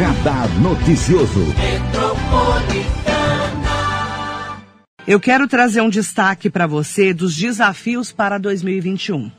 Radar Noticioso. Eu quero trazer um destaque para você dos desafios para 2021.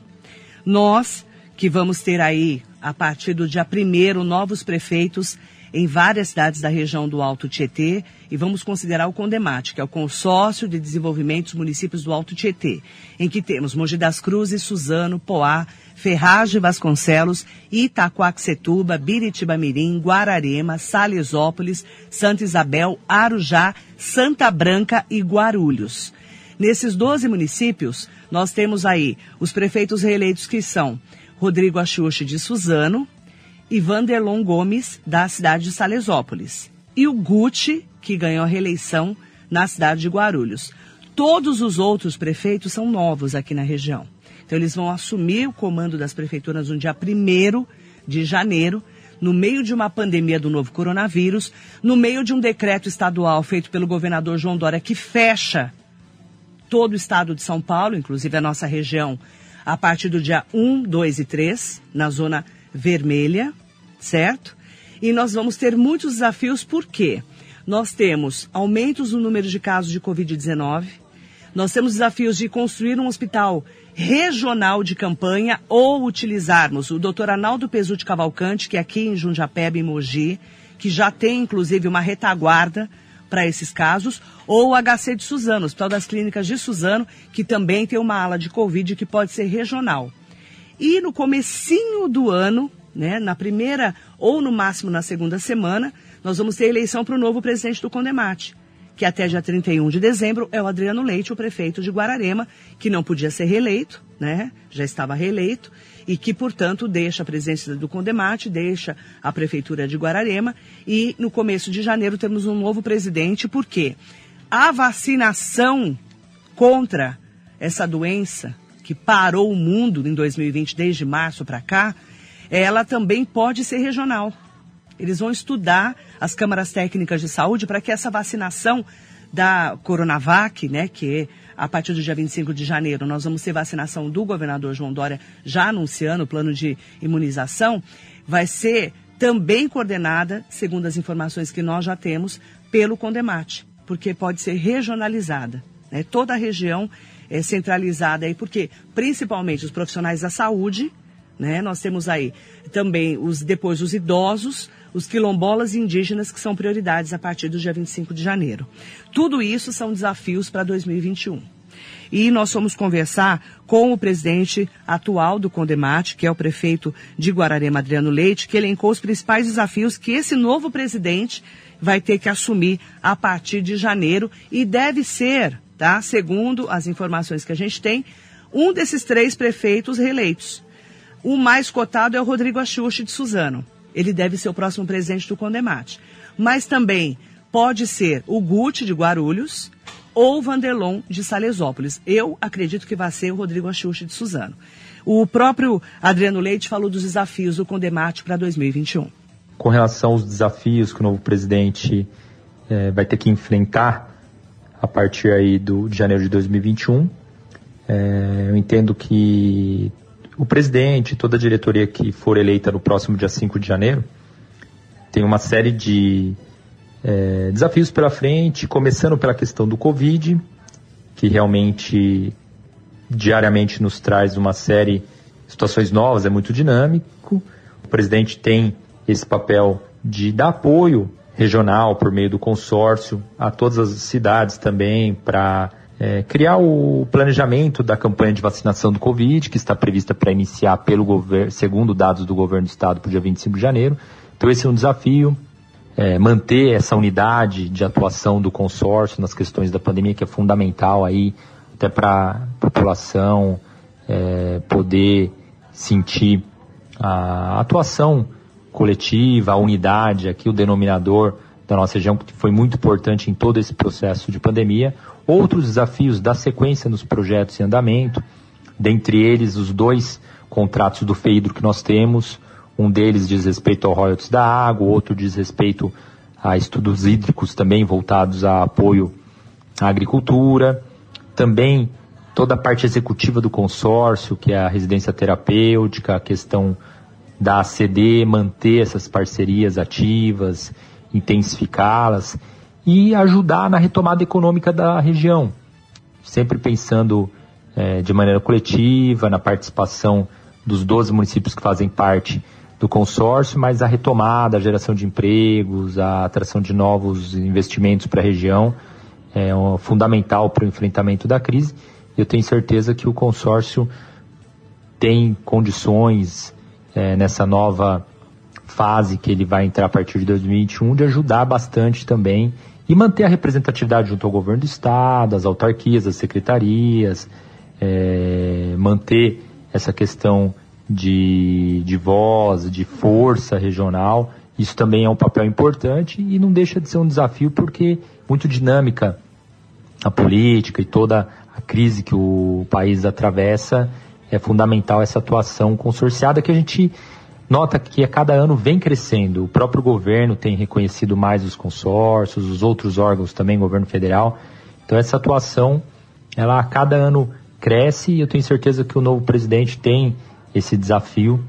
Nós, que vamos ter aí, a partir do dia 1 novos prefeitos em várias cidades da região do Alto Tietê e vamos considerar o CONDEMAT, que é o Consórcio de Desenvolvimento dos Municípios do Alto Tietê, em que temos Mogi das Cruzes, Suzano, Poá, Ferragem Vasconcelos, Itacoaxetuba, Biritiba Mirim, Guararema, Salesópolis, Santa Isabel, Arujá, Santa Branca e Guarulhos. Nesses 12 municípios, nós temos aí os prefeitos reeleitos que são Rodrigo Axuxi de Suzano, e Vanderlon Gomes, da cidade de Salesópolis. E o Gucci, que ganhou a reeleição na cidade de Guarulhos. Todos os outros prefeitos são novos aqui na região. Então, eles vão assumir o comando das prefeituras no dia 1 de janeiro, no meio de uma pandemia do novo coronavírus, no meio de um decreto estadual feito pelo governador João Dória que fecha todo o estado de São Paulo, inclusive a nossa região, a partir do dia 1, 2 e 3, na zona vermelha certo? E nós vamos ter muitos desafios, por quê? Nós temos aumentos no número de casos de Covid-19, nós temos desafios de construir um hospital regional de campanha ou utilizarmos o Dr. Arnaldo Pesuti Cavalcante, que é aqui em Jundiapeba, em Mogi, que já tem inclusive uma retaguarda para esses casos, ou o HC de Suzano, Hospital das Clínicas de Suzano, que também tem uma ala de Covid que pode ser regional. E no comecinho do ano, né, na primeira ou no máximo na segunda semana, nós vamos ter eleição para o novo presidente do Condemate, que até dia 31 de dezembro é o Adriano Leite, o prefeito de Guararema, que não podia ser reeleito, né, já estava reeleito, e que, portanto, deixa a presidência do Condemate, deixa a prefeitura de Guararema, e no começo de janeiro temos um novo presidente, porque a vacinação contra essa doença que parou o mundo em 2020 desde março para cá, ela também pode ser regional. Eles vão estudar as câmaras técnicas de saúde para que essa vacinação da Coronavac, né, que a partir do dia 25 de janeiro nós vamos ter vacinação do governador João Dória já anunciando o plano de imunização, vai ser também coordenada, segundo as informações que nós já temos, pelo Condemate, porque pode ser regionalizada. Né? Toda a região é centralizada aí, porque principalmente os profissionais da saúde né? Nós temos aí também os depois os idosos, os quilombolas e indígenas que são prioridades a partir do dia 25 de janeiro. Tudo isso são desafios para 2021. E nós fomos conversar com o presidente atual do Condemate, que é o prefeito de Guararema, Adriano Leite, que elencou os principais desafios que esse novo presidente vai ter que assumir a partir de janeiro e deve ser, tá? Segundo as informações que a gente tem, um desses três prefeitos reeleitos. O mais cotado é o Rodrigo Axuxi de Suzano. Ele deve ser o próximo presidente do Condemate. Mas também pode ser o Guti de Guarulhos ou o Vanderlon de Salesópolis. Eu acredito que vai ser o Rodrigo Axuxi de Suzano. O próprio Adriano Leite falou dos desafios do Condemate para 2021. Com relação aos desafios que o novo presidente é, vai ter que enfrentar a partir aí do, de janeiro de 2021, é, eu entendo que o presidente, toda a diretoria que for eleita no próximo dia 5 de janeiro, tem uma série de é, desafios pela frente, começando pela questão do Covid, que realmente diariamente nos traz uma série de situações novas, é muito dinâmico. O presidente tem esse papel de dar apoio regional por meio do consórcio a todas as cidades também para é, criar o planejamento da campanha de vacinação do Covid, que está prevista para iniciar pelo governo, segundo dados do governo do estado, para o dia 25 de janeiro. Então esse é um desafio, é, manter essa unidade de atuação do consórcio nas questões da pandemia, que é fundamental aí, até para a população é, poder sentir a atuação coletiva, a unidade, aqui o denominador da nossa região, que foi muito importante em todo esse processo de pandemia. Outros desafios da sequência nos projetos em andamento, dentre eles os dois contratos do FEIDRO que nós temos, um deles diz respeito ao royalties da água, outro diz respeito a estudos hídricos também voltados a apoio à agricultura, também toda a parte executiva do consórcio, que é a residência terapêutica, a questão da ACD manter essas parcerias ativas, intensificá-las e ajudar na retomada econômica da região, sempre pensando é, de maneira coletiva, na participação dos 12 municípios que fazem parte do consórcio, mas a retomada, a geração de empregos, a atração de novos investimentos para a região é fundamental para o enfrentamento da crise. Eu tenho certeza que o consórcio tem condições é, nessa nova fase que ele vai entrar a partir de 2021 de ajudar bastante também e manter a representatividade junto ao governo do estado, as autarquias, as secretarias, é, manter essa questão de, de voz, de força regional. Isso também é um papel importante e não deixa de ser um desafio porque muito dinâmica a política e toda a crise que o país atravessa é fundamental essa atuação consorciada que a gente nota que a cada ano vem crescendo. O próprio governo tem reconhecido mais os consórcios, os outros órgãos também, governo federal. Então essa atuação, ela a cada ano cresce e eu tenho certeza que o novo presidente tem esse desafio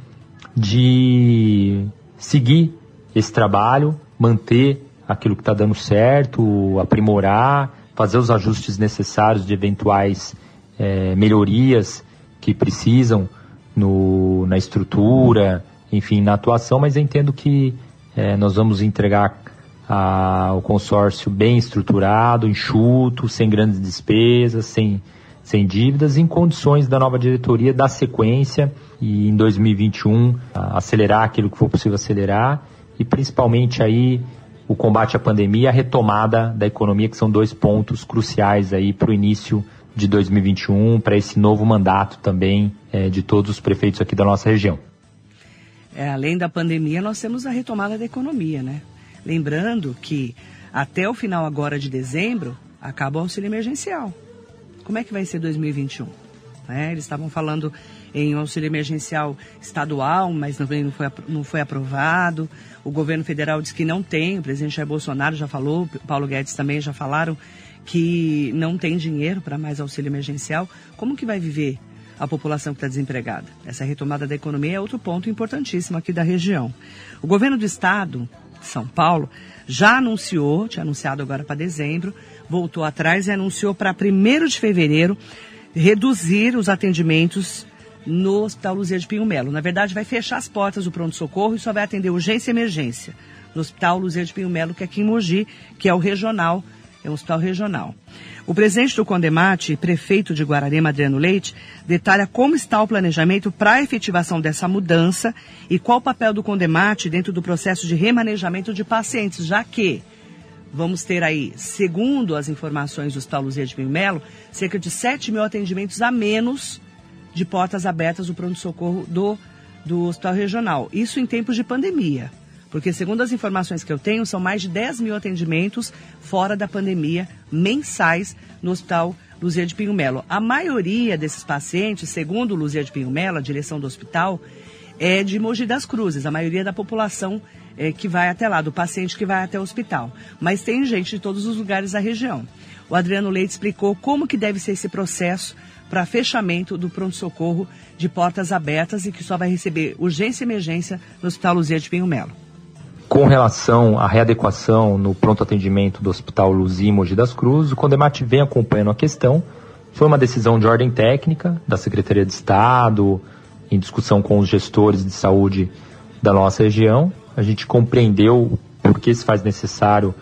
de seguir esse trabalho, manter aquilo que está dando certo, aprimorar, fazer os ajustes necessários de eventuais é, melhorias que precisam no, na estrutura, enfim, na atuação, mas entendo que é, nós vamos entregar a, o consórcio bem estruturado, enxuto, sem grandes despesas, sem, sem dívidas, em condições da nova diretoria dar sequência e em 2021 acelerar aquilo que for possível acelerar e principalmente aí o combate à pandemia a retomada da economia, que são dois pontos cruciais aí para o início de 2021 para esse novo mandato também é, de todos os prefeitos aqui da nossa região. É, além da pandemia, nós temos a retomada da economia, né? Lembrando que até o final agora de dezembro acaba o auxílio emergencial. Como é que vai ser 2021? É, eles estavam falando em auxílio emergencial estadual, mas não foi, não foi aprovado. O governo federal diz que não tem, o presidente Jair Bolsonaro já falou, Paulo Guedes também já falaram que não tem dinheiro para mais auxílio emergencial, como que vai viver a população que está desempregada? Essa retomada da economia é outro ponto importantíssimo aqui da região. O governo do estado, São Paulo, já anunciou, tinha anunciado agora para dezembro, voltou atrás e anunciou para 1 de fevereiro reduzir os atendimentos no Hospital Luzia de Pinho Melo. Na verdade, vai fechar as portas do pronto-socorro e só vai atender urgência e emergência no Hospital Luzia de Pinho Melo, que é aqui em Mogi, que é o regional é um hospital regional. O presidente do Condemate, prefeito de Guararema, Adriano Leite, detalha como está o planejamento para a efetivação dessa mudança e qual o papel do Condemate dentro do processo de remanejamento de pacientes, já que vamos ter aí, segundo as informações do Hospital Luzia de Melo, cerca de 7 mil atendimentos a menos de portas abertas do pronto-socorro do, do Hospital Regional. Isso em tempos de pandemia. Porque, segundo as informações que eu tenho, são mais de 10 mil atendimentos fora da pandemia mensais no Hospital Luzia de Pinho Melo. A maioria desses pacientes, segundo Luzia de Pinho Melo, a direção do hospital, é de Mogi das Cruzes. A maioria da população é, que vai até lá, do paciente que vai até o hospital. Mas tem gente de todos os lugares da região. O Adriano Leite explicou como que deve ser esse processo para fechamento do pronto-socorro de portas abertas e que só vai receber urgência e emergência no Hospital Luzia de Pinho Melo. Com relação à readequação no pronto atendimento do Hospital Luzia Mogi das Cruzes, o Condemate vem acompanhando a questão. Foi uma decisão de ordem técnica da Secretaria de Estado, em discussão com os gestores de saúde da nossa região. A gente compreendeu por que se faz necessário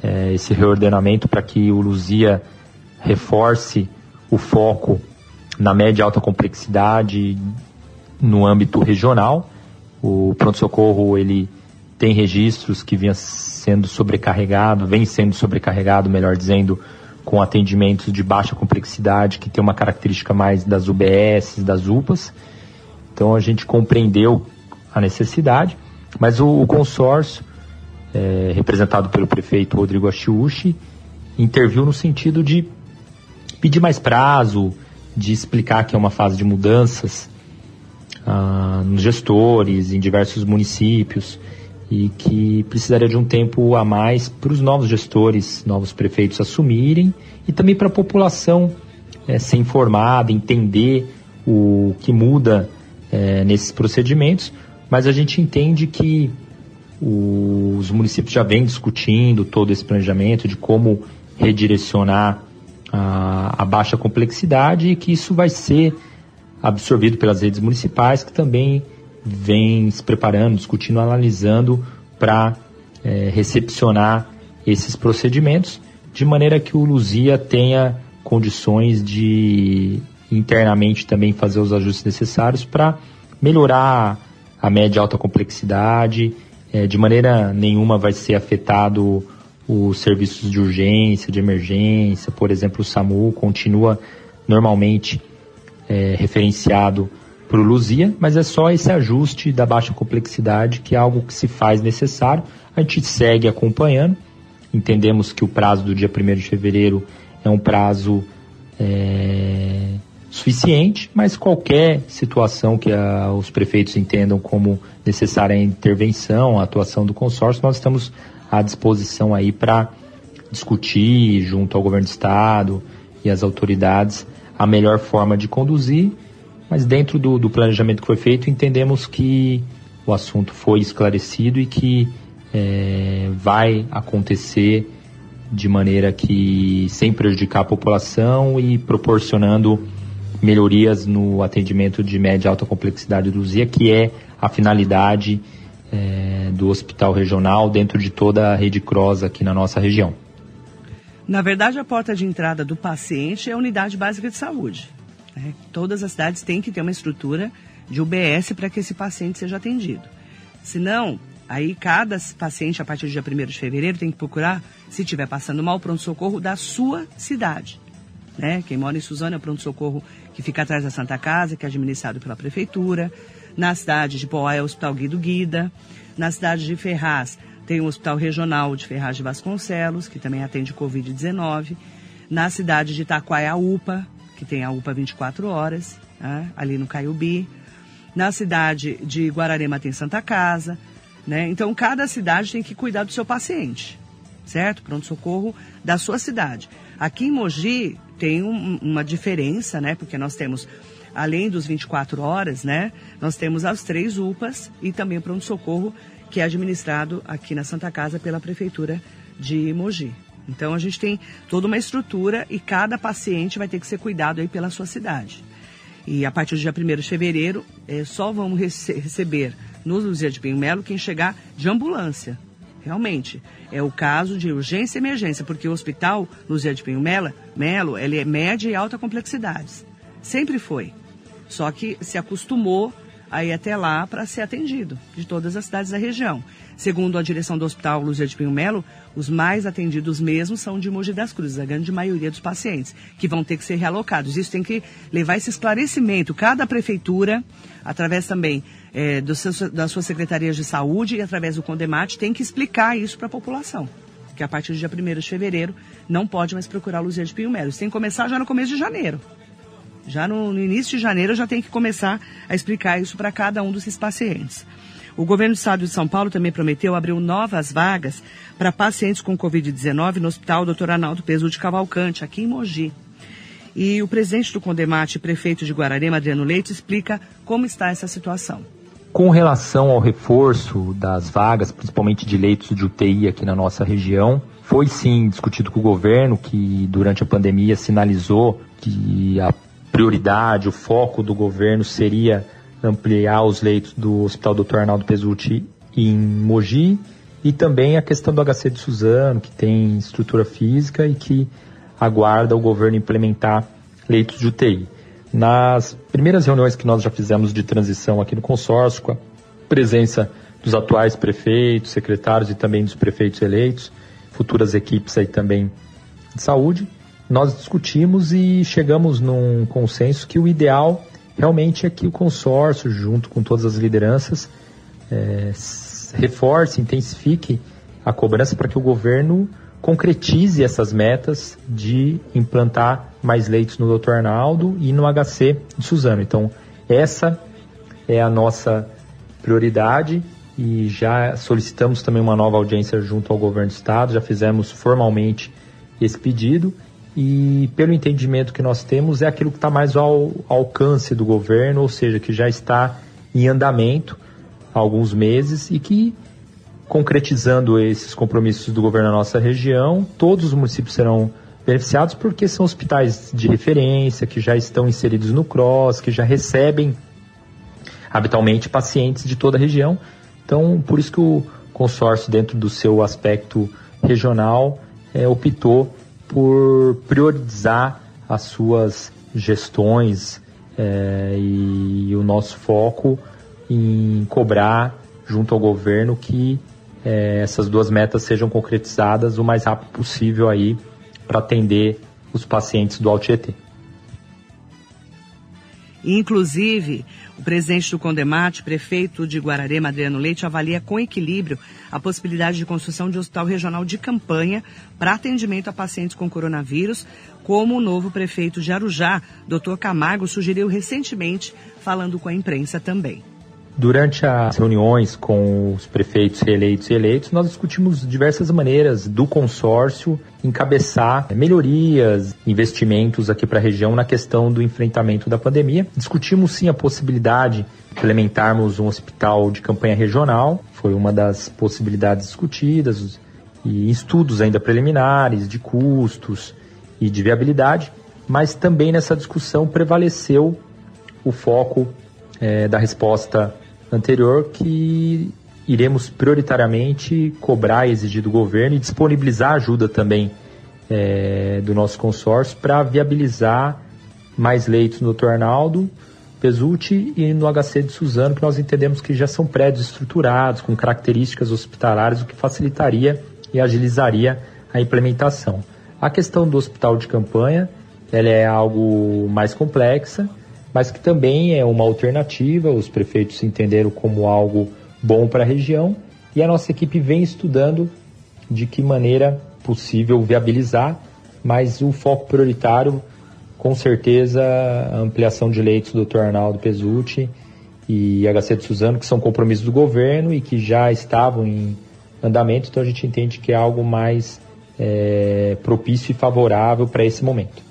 é, esse reordenamento para que o Luzia reforce o foco na média e alta complexidade no âmbito regional. O pronto-socorro, ele tem registros que vinha sendo sobrecarregado, vem sendo sobrecarregado, melhor dizendo, com atendimentos de baixa complexidade, que tem uma característica mais das UBS, das UPAs. Então a gente compreendeu a necessidade, mas o, o consórcio, é, representado pelo prefeito Rodrigo Achiuchi, interviu no sentido de pedir mais prazo, de explicar que é uma fase de mudanças ah, nos gestores, em diversos municípios e que precisaria de um tempo a mais para os novos gestores, novos prefeitos assumirem e também para a população é, ser informada, entender o que muda é, nesses procedimentos, mas a gente entende que os municípios já vêm discutindo todo esse planejamento de como redirecionar a, a baixa complexidade e que isso vai ser absorvido pelas redes municipais que também vêm se preparando, discutindo, analisando para é, recepcionar esses procedimentos de maneira que o Luzia tenha condições de internamente também fazer os ajustes necessários para melhorar a média e alta complexidade. É, de maneira nenhuma vai ser afetado os serviços de urgência, de emergência, por exemplo, o SAMU continua normalmente é, referenciado para o Luzia, mas é só esse ajuste da baixa complexidade que é algo que se faz necessário. A gente segue acompanhando, entendemos que o prazo do dia 1 de fevereiro é um prazo é, suficiente, mas qualquer situação que a, os prefeitos entendam como necessária a intervenção, a atuação do consórcio, nós estamos à disposição aí para discutir junto ao governo do estado e as autoridades a melhor forma de conduzir, mas dentro do, do planejamento que foi feito, entendemos que o assunto foi esclarecido e que é, vai acontecer de maneira que sem prejudicar a população e proporcionando melhorias no atendimento de média e alta complexidade do ZIA, que é a finalidade é, do hospital regional dentro de toda a rede CROSS aqui na nossa região. Na verdade, a porta de entrada do paciente é a unidade básica de saúde. Né? Todas as cidades têm que ter uma estrutura de UBS para que esse paciente seja atendido. Senão, aí cada paciente, a partir do dia 1 de fevereiro, tem que procurar, se estiver passando mal, pronto-socorro da sua cidade. Né? Quem mora em Suzano é o pronto-socorro que fica atrás da Santa Casa, que é administrado pela prefeitura. Na cidade de Poá é o Hospital Guido Guida. Na cidade de Ferraz tem o Hospital Regional de Ferraz de Vasconcelos, que também atende Covid-19. Na cidade de Itaquá é a UPA, que tem a UPA 24 horas, né? ali no Caiubi. Na cidade de Guararema tem Santa Casa. Né? Então, cada cidade tem que cuidar do seu paciente, certo? Pronto-socorro da sua cidade. Aqui em Mogi tem um, uma diferença, né? Porque nós temos além dos 24 horas, né? Nós temos as três UPAs e também o pronto-socorro que é administrado aqui na Santa Casa pela Prefeitura de Mogi. Então a gente tem toda uma estrutura e cada paciente vai ter que ser cuidado aí pela sua cidade. E a partir do dia 1 de fevereiro, é, só vamos rece receber no Luzia de Pinho Melo quem chegar de ambulância. Realmente, é o caso de urgência e emergência, porque o hospital Luzia de Pinho Melo, Melo ele é média e alta complexidades. Sempre foi. Só que se acostumou a ir até lá para ser atendido, de todas as cidades da região. Segundo a direção do Hospital Luzia de Pinho Melo, os mais atendidos mesmo são de Mogi das Cruzes, a grande maioria dos pacientes, que vão ter que ser realocados. Isso tem que levar esse esclarecimento. Cada prefeitura, através também é, do seu, das suas secretarias de saúde e através do Condemate, tem que explicar isso para a população. Que a partir do dia 1 de fevereiro não pode mais procurar Luzia de Pinho Melo. Isso tem que começar já no começo de janeiro. Já no, no início de janeiro já tem que começar a explicar isso para cada um desses pacientes. O governo do estado de São Paulo também prometeu abrir novas vagas para pacientes com Covid-19 no Hospital Dr. Arnaldo Peso de Cavalcante, aqui em Mogi. E o presidente do Condemate, prefeito de Guararema, Adriano Leite, explica como está essa situação. Com relação ao reforço das vagas, principalmente de leitos de UTI aqui na nossa região, foi sim discutido com o governo, que durante a pandemia sinalizou que a prioridade, o foco do governo seria ampliar os leitos do Hospital Dr. Arnaldo Pesucci em Mogi e também a questão do HC de Suzano, que tem estrutura física e que aguarda o governo implementar leitos de UTI. Nas primeiras reuniões que nós já fizemos de transição aqui no consórcio, com a presença dos atuais prefeitos, secretários e também dos prefeitos eleitos, futuras equipes aí também de saúde, nós discutimos e chegamos num consenso que o ideal realmente é que o consórcio, junto com todas as lideranças, é, reforce, intensifique a cobrança para que o governo concretize essas metas de implantar mais leitos no Dr. Arnaldo e no HC de Suzano. Então, essa é a nossa prioridade e já solicitamos também uma nova audiência junto ao governo do estado, já fizemos formalmente esse pedido e pelo entendimento que nós temos é aquilo que está mais ao, alcance do governo, ou seja, que já está em andamento há alguns meses e que, concretizando esses compromissos do governo da nossa região, todos os municípios serão beneficiados porque são hospitais de referência, que já estão inseridos no CROSS, que já recebem habitualmente pacientes de toda a região. Então, por isso que o consórcio, dentro do seu aspecto regional, é, optou por priorizar as suas gestões é, e, o nosso foco em cobrar junto ao governo que é, essas duas metas sejam concretizadas o mais rápido possível aí para atender os pacientes do Altietê. Inclusive, o presidente do Condemate, prefeito de Guararema, Adriano Leite, avalia com equilíbrio a possibilidade de construção de hospital regional de campanha para atendimento a pacientes com coronavírus, como o novo prefeito de Arujá, Dr. Camargo, sugeriu recentemente, falando com a imprensa também. Durante as reuniões com os prefeitos reeleitos e eleitos, nós discutimos diversas maneiras do consórcio encabeçar melhorias, investimentos aqui para a região na questão do enfrentamento da pandemia. Discutimos sim a possibilidade de implementarmos um hospital de campanha regional, foi uma das possibilidades discutidas, e estudos ainda preliminares de custos e de viabilidade, mas também nessa discussão prevaleceu o foco é, da resposta anterior que iremos prioritariamente cobrar exigir do governo e disponibilizar ajuda também é, do nosso consórcio para viabilizar mais leitos no Dr. Arnaldo Pesucci e no HC de Suzano, que nós entendemos que já são prédios estruturados, com características hospitalares, o que facilitaria e agilizaria a implementação. A questão do hospital de campanha, ela é algo mais complexa, mas que também é uma alternativa, os prefeitos entenderam como algo bom para a região e a nossa equipe vem estudando de que maneira possível viabilizar, mas o foco prioritário, com certeza, a ampliação de leitos do Dr. Arnaldo Pesucci e HC de Suzano, que são compromissos do governo e que já estavam em andamento, então a gente entende que é algo mais é, propício e favorável para esse momento.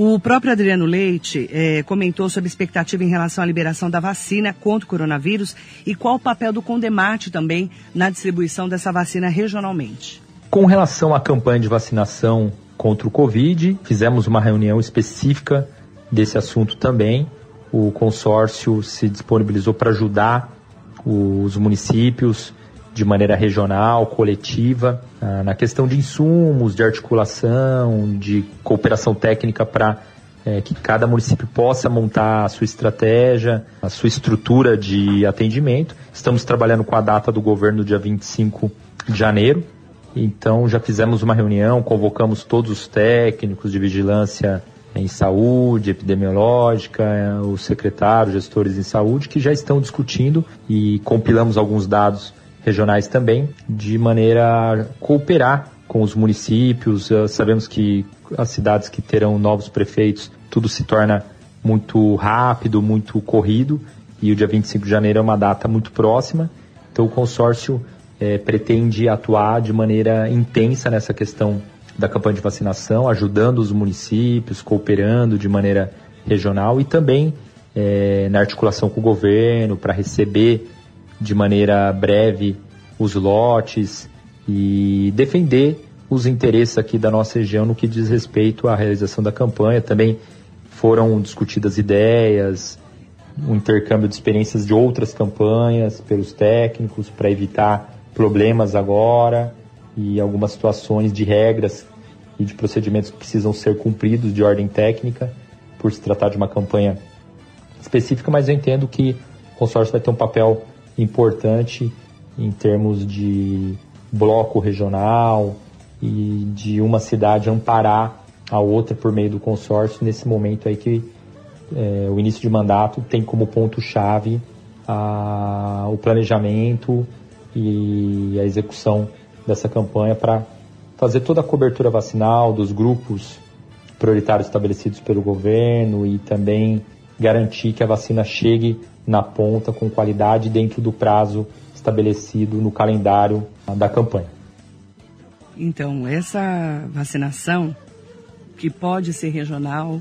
O próprio Adriano Leite é, comentou sobre a expectativa em relação à liberação da vacina contra o coronavírus e qual o papel do Condemate também na distribuição dessa vacina regionalmente. Com relação à campanha de vacinação contra o Covid, fizemos uma reunião específica desse assunto também. O consórcio se disponibilizou para ajudar os municípios de maneira regional, coletiva, ah, na questão de insumos, de articulação, de cooperação técnica para é, que cada município possa montar a sua estratégia, a sua estrutura de atendimento. Estamos trabalhando com a data do governo, dia 25 de janeiro. Então já fizemos uma reunião, convocamos todos os técnicos de vigilância em saúde, epidemiológica, os secretários, gestores em saúde, que já estão discutindo e compilamos alguns dados regionais também, de maneira a cooperar com os municípios. Uh, sabemos que as cidades que terão novos prefeitos, tudo se torna muito rápido, muito corrido, e o dia 25 de janeiro é uma data muito próxima. Então o consórcio é, pretende atuar de maneira intensa nessa questão da campanha de vacinação, ajudando os municípios, cooperando de maneira regional e também é, na articulação com o governo para receber de maneira breve os lotes e defender os interesses aqui da nossa região no que diz respeito à realização da campanha. Também foram discutidas ideias, um intercâmbio de experiências de outras campanhas pelos técnicos para evitar problemas agora e algumas situações de regras e de procedimentos que precisam ser cumpridos de ordem técnica por se tratar de uma campanha específica, mas eu entendo que o consórcio vai ter um papel importante em termos de bloco regional e de uma cidade amparar a outra por meio do consórcio. Nesse momento aí que é, o início de mandato tem como ponto-chave o planejamento e a execução dessa campanha para fazer toda a cobertura vacinal dos grupos prioritários estabelecidos pelo governo e também garantir que a vacina chegue na ponta com qualidade dentro do prazo estabelecido no calendário da campanha. Então, essa vacinação, que pode ser regional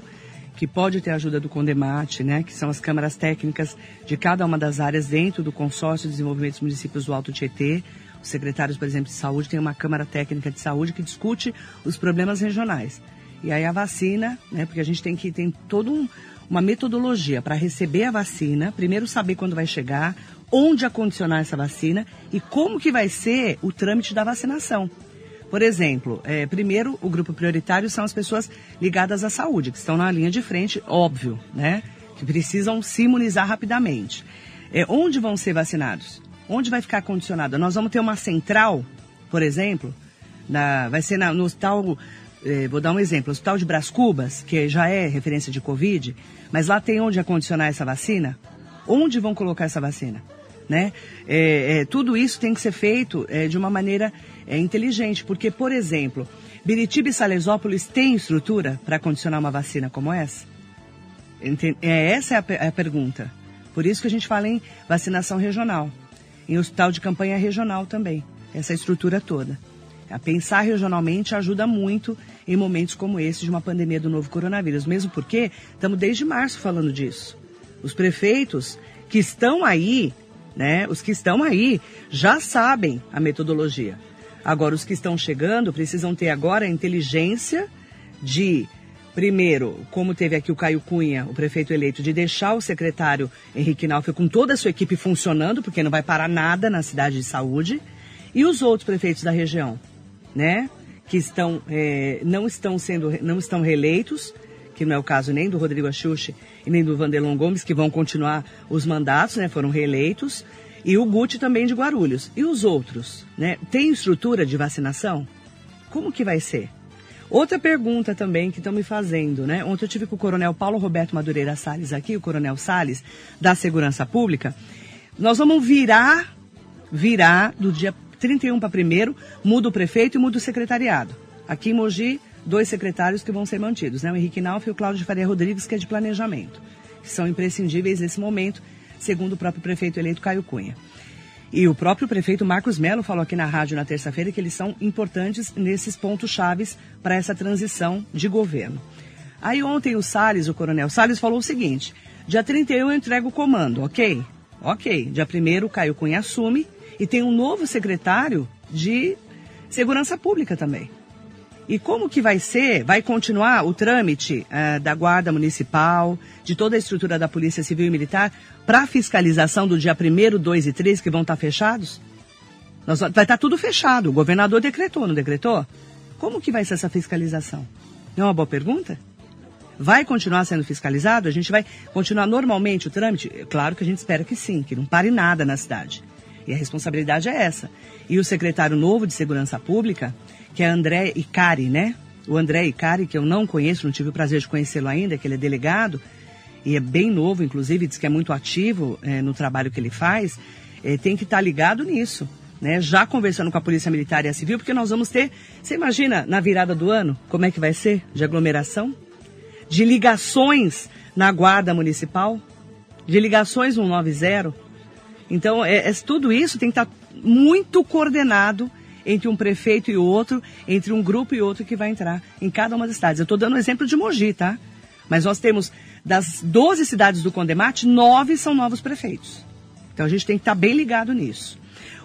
que pode ter ajuda do Condemate, né, que são as câmaras técnicas de cada uma das áreas dentro do consórcio de desenvolvimento dos municípios do Alto Tietê. Os secretários, por exemplo, de saúde tem uma câmara técnica de saúde que discute os problemas regionais. E aí a vacina, né, porque a gente tem que tem todo um, uma metodologia para receber a vacina, primeiro saber quando vai chegar, onde acondicionar essa vacina e como que vai ser o trâmite da vacinação. Por exemplo, é, primeiro, o grupo prioritário são as pessoas ligadas à saúde, que estão na linha de frente, óbvio, né? Que precisam se imunizar rapidamente. É, onde vão ser vacinados? Onde vai ficar condicionado? Nós vamos ter uma central, por exemplo, na, vai ser na, no hospital, é, vou dar um exemplo, o hospital de Bras Cubas, que já é referência de Covid, mas lá tem onde acondicionar essa vacina? Onde vão colocar essa vacina? Né? É, é, tudo isso tem que ser feito é, de uma maneira inteligente, porque, por exemplo, Biritiba e Salesópolis têm estrutura para condicionar uma vacina como essa? É, essa é a, é a pergunta. Por isso que a gente fala em vacinação regional, em hospital de campanha regional também, essa estrutura toda. A pensar regionalmente ajuda muito em momentos como esse de uma pandemia do novo coronavírus, mesmo porque estamos desde março falando disso. Os prefeitos que estão aí né? Os que estão aí já sabem a metodologia. Agora, os que estão chegando precisam ter agora a inteligência de, primeiro, como teve aqui o Caio Cunha, o prefeito eleito, de deixar o secretário Henrique Nauf com toda a sua equipe funcionando, porque não vai parar nada na cidade de saúde, e os outros prefeitos da região, né? Que estão, é, não estão sendo, não estão reeleitos, que não é o caso nem do Rodrigo Axuxi e nem do Vanderlon Gomes, que vão continuar os mandatos, né, foram reeleitos, e o Guti também de Guarulhos. E os outros, né? Tem estrutura de vacinação? Como que vai ser? Outra pergunta também que estão me fazendo, né? Ontem eu tive com o Coronel Paulo Roberto Madureira Salles aqui, o Coronel Salles, da Segurança Pública. Nós vamos virar, virar do dia 31 para 1 muda o prefeito e muda o secretariado. Aqui em Mogi, dois secretários que vão ser mantidos, né? o Henrique Nauf e o Cláudio de Faria Rodrigues, que é de planejamento, que são imprescindíveis nesse momento, segundo o próprio prefeito eleito Caio Cunha. E o próprio prefeito Marcos Melo falou aqui na rádio na terça-feira que eles são importantes nesses pontos chaves para essa transição de governo. Aí ontem o Salles, o coronel Salles, falou o seguinte: dia 31 eu entrego o comando, ok? Ok. Dia 1 o Caio Cunha assume e tem um novo secretário de segurança pública também. E como que vai ser? Vai continuar o trâmite uh, da Guarda Municipal, de toda a estrutura da Polícia Civil e Militar, para fiscalização do dia 1 2 e 3, que vão estar tá fechados? Nós, vai estar tá tudo fechado. O governador decretou, não decretou? Como que vai ser essa fiscalização? Não é uma boa pergunta? Vai continuar sendo fiscalizado? A gente vai continuar normalmente o trâmite? Claro que a gente espera que sim, que não pare nada na cidade. E a responsabilidade é essa. E o secretário novo de Segurança Pública, que é André Icari, né? O André Icari, que eu não conheço, não tive o prazer de conhecê-lo ainda, que ele é delegado e é bem novo, inclusive, diz que é muito ativo é, no trabalho que ele faz, é, tem que estar tá ligado nisso. Né, já conversando com a Polícia Militar e a Civil, porque nós vamos ter, você imagina, na virada do ano, como é que vai ser? De aglomeração? De ligações na Guarda Municipal? De ligações 190? Então, é, é, tudo isso tem que estar tá muito coordenado entre um prefeito e outro, entre um grupo e outro que vai entrar em cada uma das cidades. Eu estou dando o exemplo de Mogi, tá? Mas nós temos, das 12 cidades do Condemate, nove são novos prefeitos. Então a gente tem que estar tá bem ligado nisso.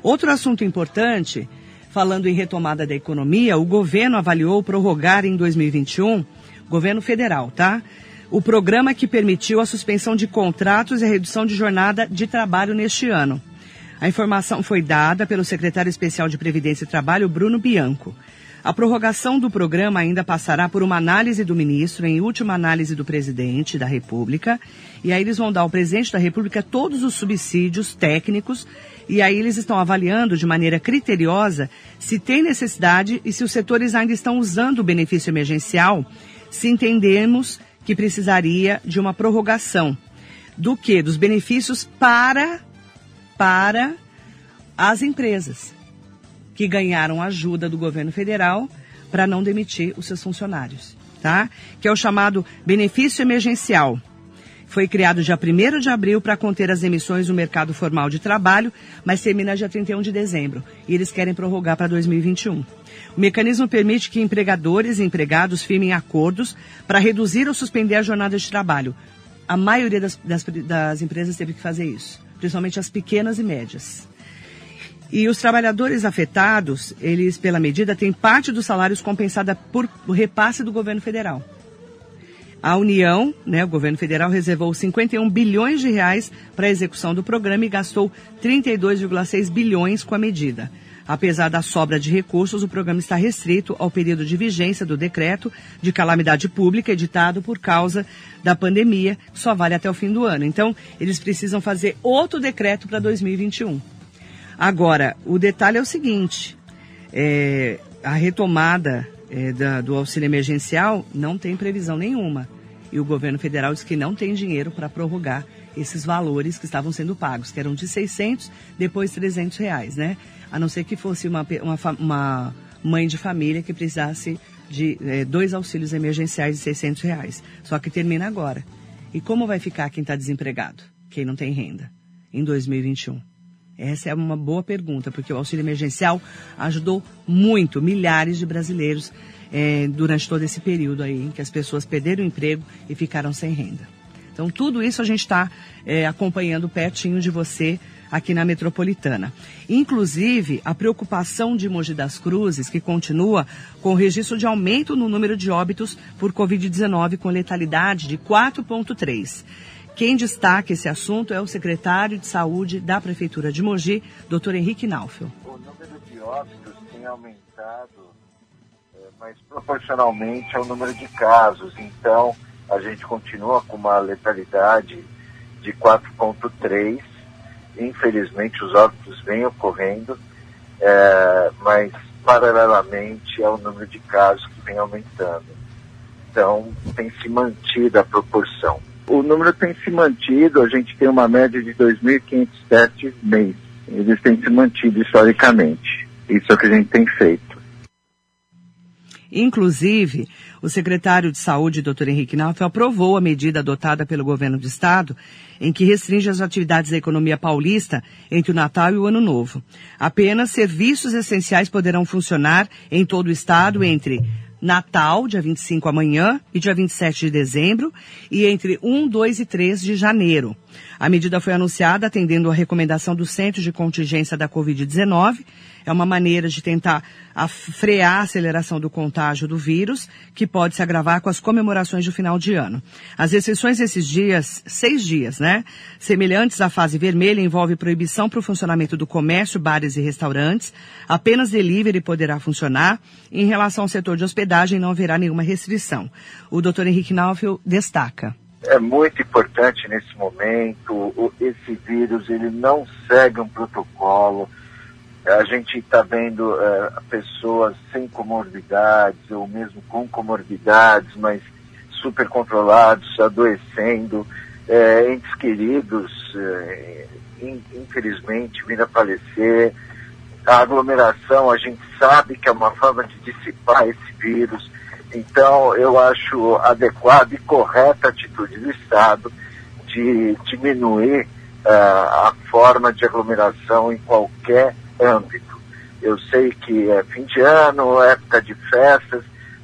Outro assunto importante, falando em retomada da economia, o governo avaliou prorrogar em 2021, governo federal, tá? O programa que permitiu a suspensão de contratos e a redução de jornada de trabalho neste ano. A informação foi dada pelo secretário especial de Previdência e Trabalho, Bruno Bianco. A prorrogação do programa ainda passará por uma análise do ministro, em última análise do presidente da República. E aí eles vão dar ao presidente da República todos os subsídios técnicos. E aí eles estão avaliando de maneira criteriosa se tem necessidade e se os setores ainda estão usando o benefício emergencial, se entendermos que precisaria de uma prorrogação. Do que? Dos benefícios para para as empresas que ganharam ajuda do governo federal para não demitir os seus funcionários, tá? Que é o chamado benefício emergencial. Foi criado dia 1 de abril para conter as emissões do mercado formal de trabalho, mas termina dia 31 de dezembro. E eles querem prorrogar para 2021. O mecanismo permite que empregadores e empregados firmem acordos para reduzir ou suspender a jornada de trabalho. A maioria das, das, das empresas teve que fazer isso, principalmente as pequenas e médias. E os trabalhadores afetados, eles, pela medida, têm parte dos salários compensada por repasse do governo federal. A União, né, o governo federal, reservou 51 bilhões de reais para a execução do programa e gastou 32,6 bilhões com a medida. Apesar da sobra de recursos, o programa está restrito ao período de vigência do decreto de calamidade pública editado por causa da pandemia, que só vale até o fim do ano. Então, eles precisam fazer outro decreto para 2021. Agora, o detalhe é o seguinte: é, a retomada é, da, do auxílio emergencial não tem previsão nenhuma. E o governo federal diz que não tem dinheiro para prorrogar esses valores que estavam sendo pagos, que eram de 600, depois 300 reais, né? A não ser que fosse uma, uma, uma mãe de família que precisasse de é, dois auxílios emergenciais de 600 reais. Só que termina agora. E como vai ficar quem está desempregado? Quem não tem renda? Em 2021? Essa é uma boa pergunta, porque o auxílio emergencial ajudou muito milhares de brasileiros é, durante todo esse período aí, em que as pessoas perderam o emprego e ficaram sem renda. Então, tudo isso a gente está é, acompanhando pertinho de você aqui na metropolitana. Inclusive, a preocupação de Mogi das Cruzes, que continua com o registro de aumento no número de óbitos por Covid-19 com letalidade de 4,3. Quem destaca esse assunto é o secretário de Saúde da Prefeitura de Mogi, doutor Henrique Naufel. O número de óbitos tem aumentado, é, mas proporcionalmente ao número de casos. Então, a gente continua com uma letalidade de 4,3. Infelizmente, os óbitos vêm ocorrendo, é, mas paralelamente ao número de casos que vem aumentando. Então, tem se mantido a proporção o número tem se mantido, a gente tem uma média de 2.500 testes mês. Eles têm se mantido historicamente. Isso é o que a gente tem feito. Inclusive, o secretário de Saúde, Dr. Henrique Nauf, aprovou a medida adotada pelo governo do estado em que restringe as atividades da economia paulista entre o Natal e o Ano Novo. Apenas serviços essenciais poderão funcionar em todo o estado entre Natal, dia 25 amanhã, e dia 27 de dezembro, e entre 1, 2 e 3 de janeiro. A medida foi anunciada atendendo a recomendação do Centro de Contingência da Covid-19. É uma maneira de tentar frear a aceleração do contágio do vírus, que pode se agravar com as comemorações do final de ano. As restrições desses dias, seis dias, né? Semelhantes à fase vermelha, envolve proibição para o funcionamento do comércio, bares e restaurantes. Apenas delivery poderá funcionar. Em relação ao setor de hospedagem, não haverá nenhuma restrição. O Dr. Henrique Naufel destaca é muito importante nesse momento. Esse vírus ele não segue um protocolo. A gente está vendo é, pessoas sem comorbidades ou mesmo com comorbidades, mas super controlados, adoecendo, é, entes queridos, é, infelizmente, vindo a falecer. A aglomeração, a gente sabe que é uma forma de dissipar esse vírus então, eu acho adequada e correta a atitude do Estado de diminuir uh, a forma de aglomeração em qualquer âmbito. Eu sei que é fim de ano, época de festas,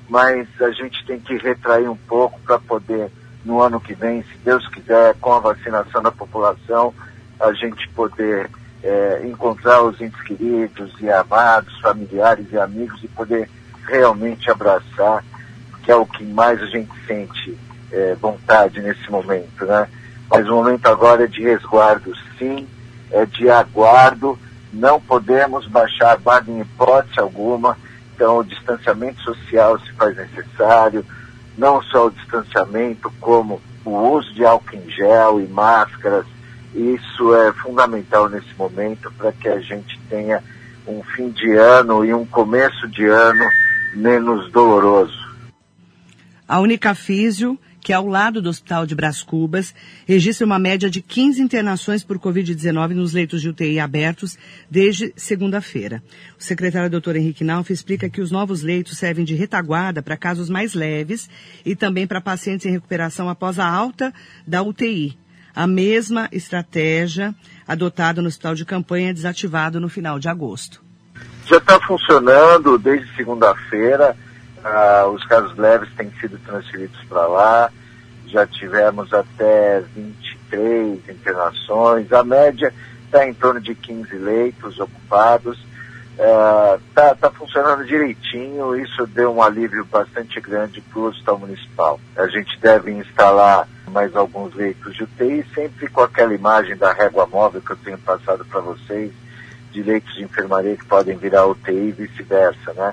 mas a gente tem que retrair um pouco para poder, no ano que vem, se Deus quiser, com a vacinação da população, a gente poder é, encontrar os entes queridos e amados, familiares e amigos e poder realmente abraçar que é o que mais a gente sente é, vontade nesse momento, né? Mas o momento agora é de resguardo, sim, é de aguardo, não podemos baixar a guarda em hipótese alguma, então o distanciamento social se faz necessário, não só o distanciamento, como o uso de álcool em gel e máscaras, isso é fundamental nesse momento para que a gente tenha um fim de ano e um começo de ano menos doloroso. A Unicafísio que é ao lado do Hospital de Bras Cubas, registra uma média de 15 internações por Covid-19 nos leitos de UTI abertos desde segunda-feira. O secretário doutor Henrique Nauf explica que os novos leitos servem de retaguarda para casos mais leves e também para pacientes em recuperação após a alta da UTI. A mesma estratégia adotada no hospital de campanha desativado no final de agosto. Já está funcionando desde segunda-feira ah, os casos leves têm sido transferidos para lá, já tivemos até 23 internações, a média está em torno de 15 leitos ocupados, está uh, tá funcionando direitinho, isso deu um alívio bastante grande para o hospital municipal. A gente deve instalar mais alguns leitos de UTI, sempre com aquela imagem da régua móvel que eu tenho passado para vocês, de leitos de enfermaria que podem virar UTI e vice-versa, né?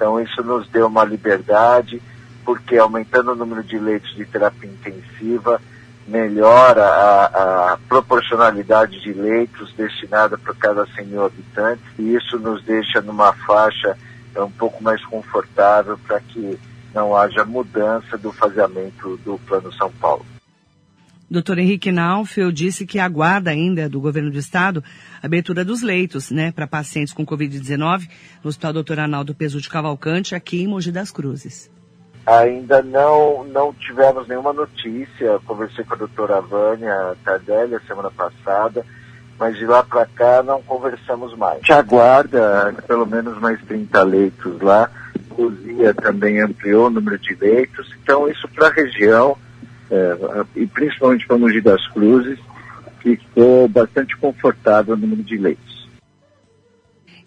Então isso nos deu uma liberdade, porque aumentando o número de leitos de terapia intensiva, melhora a, a proporcionalidade de leitos destinada para cada 100 mil habitantes, e isso nos deixa numa faixa é, um pouco mais confortável para que não haja mudança do faseamento do Plano São Paulo. Dr. Henrique Naufel disse que aguarda ainda do governo do estado a abertura dos leitos, né, para pacientes com Covid-19 no Hospital Dr. Arnaldo Peso de Cavalcante, aqui em Mogi das Cruzes. Ainda não, não tivemos nenhuma notícia. Conversei com a doutora Vânia Tardelli a semana passada, mas de lá para cá não conversamos mais. A gente aguarda pelo menos mais 30 leitos lá. Luzia também ampliou o número de leitos, então isso para a região é, e principalmente para Mogi das Cruzes, ficou bastante confortável o número de leitos.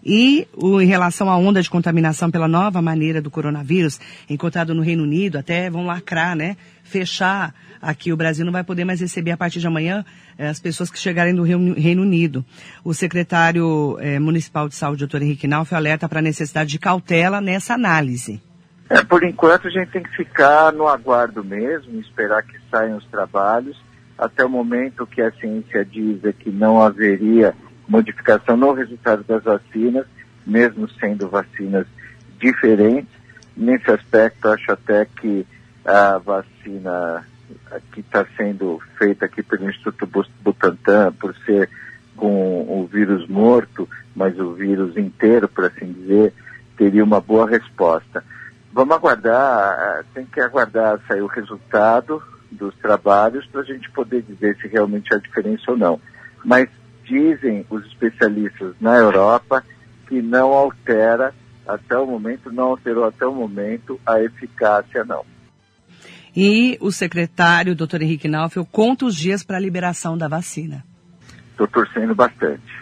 E o, em relação à onda de contaminação pela nova maneira do coronavírus, encontrado no Reino Unido, até vão lacrar, né? Fechar aqui o Brasil não vai poder mais receber a partir de amanhã eh, as pessoas que chegarem do Reino Unido. O secretário eh, municipal de saúde, doutor Henrique Nauf, alerta para a necessidade de cautela nessa análise. É, por enquanto a gente tem que ficar no aguardo mesmo, esperar que saiam os trabalhos. Até o momento que a ciência diz é que não haveria modificação no resultado das vacinas, mesmo sendo vacinas diferentes. Nesse aspecto, acho até que a vacina que está sendo feita aqui pelo Instituto Butantan, por ser com o vírus morto, mas o vírus inteiro, por assim dizer, teria uma boa resposta. Vamos aguardar, eh, tem que aguardar sair o resultado dos trabalhos para a gente poder dizer se realmente há diferença ou não. Mas dizem os especialistas na Europa que não altera até o momento, não alterou até o momento a eficácia não. E o secretário, doutor Henrique Naufel, conta os dias para a liberação da vacina. Estou torcendo bastante.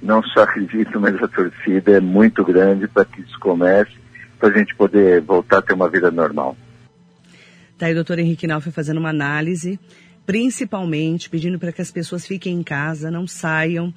Não só acredito, mas a torcida é muito grande para que isso comece para a gente poder voltar a ter uma vida normal. Tá aí o doutor Henrique Nalfa fazendo uma análise, principalmente pedindo para que as pessoas fiquem em casa, não saiam,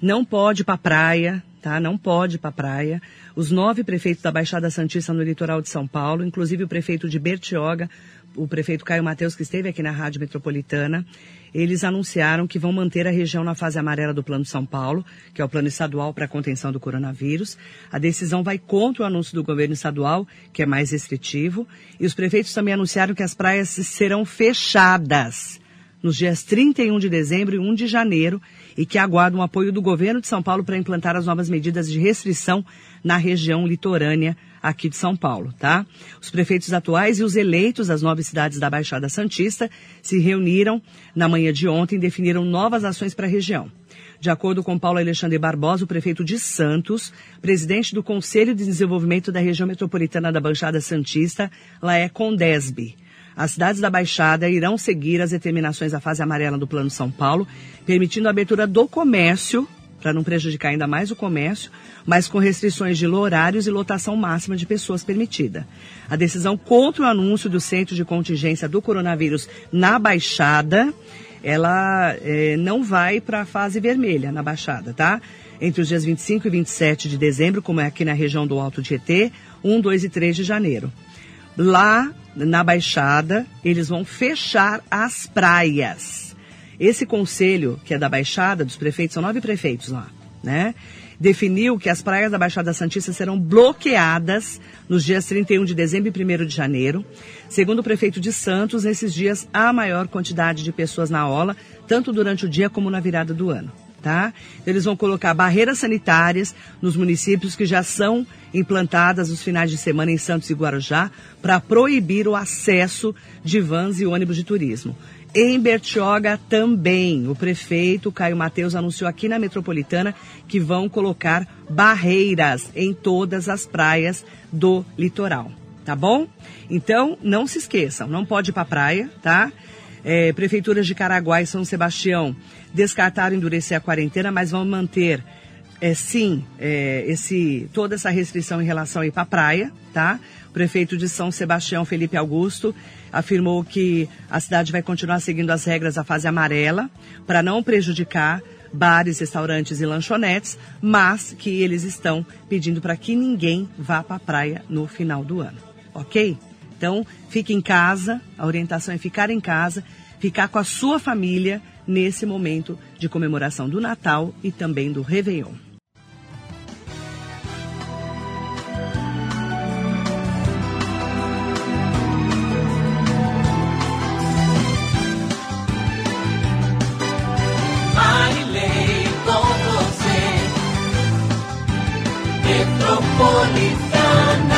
não pode ir para a praia, tá? Não pode ir para a praia. Os nove prefeitos da Baixada Santista no litoral de São Paulo, inclusive o prefeito de Bertioga, o prefeito Caio Mateus, que esteve aqui na Rádio Metropolitana, eles anunciaram que vão manter a região na fase amarela do Plano São Paulo, que é o plano estadual para a contenção do coronavírus. A decisão vai contra o anúncio do governo estadual, que é mais restritivo. E os prefeitos também anunciaram que as praias serão fechadas nos dias 31 de dezembro e 1 de janeiro e que aguardam o apoio do governo de São Paulo para implantar as novas medidas de restrição na região litorânea aqui de São Paulo, tá? Os prefeitos atuais e os eleitos das nove cidades da Baixada Santista se reuniram na manhã de ontem e definiram novas ações para a região. De acordo com Paulo Alexandre Barbosa, o prefeito de Santos, presidente do Conselho de Desenvolvimento da Região Metropolitana da Baixada Santista, lá é Condesb. As cidades da Baixada irão seguir as determinações da fase amarela do Plano São Paulo, permitindo a abertura do comércio, para não prejudicar ainda mais o comércio, mas com restrições de horários e lotação máxima de pessoas permitida. A decisão contra o anúncio do centro de contingência do coronavírus na Baixada, ela é, não vai para a fase vermelha na Baixada, tá? Entre os dias 25 e 27 de dezembro, como é aqui na região do Alto Tietê, 1, 2 e 3 de janeiro. Lá na Baixada, eles vão fechar as praias. Esse conselho, que é da Baixada, dos prefeitos, são nove prefeitos lá, né? definiu que as praias da Baixada Santista serão bloqueadas nos dias 31 de dezembro e 1 de janeiro. Segundo o prefeito de Santos, nesses dias há maior quantidade de pessoas na ola, tanto durante o dia como na virada do ano. Tá? Eles vão colocar barreiras sanitárias nos municípios que já são implantadas nos finais de semana em Santos e Guarujá para proibir o acesso de vans e ônibus de turismo. Em Bertioga também, o prefeito Caio Mateus anunciou aqui na metropolitana que vão colocar barreiras em todas as praias do litoral, tá bom? Então, não se esqueçam, não pode ir para praia, tá? É, prefeituras de Caraguá e São Sebastião descartaram endurecer a quarentena, mas vão manter é, sim, é, esse, toda essa restrição em relação a ir para a praia, tá? O prefeito de São Sebastião, Felipe Augusto, afirmou que a cidade vai continuar seguindo as regras da fase amarela para não prejudicar bares, restaurantes e lanchonetes, mas que eles estão pedindo para que ninguém vá para a praia no final do ano, ok? Então, fique em casa, a orientação é ficar em casa, ficar com a sua família nesse momento de comemoração do Natal e também do Réveillon. Metropolitana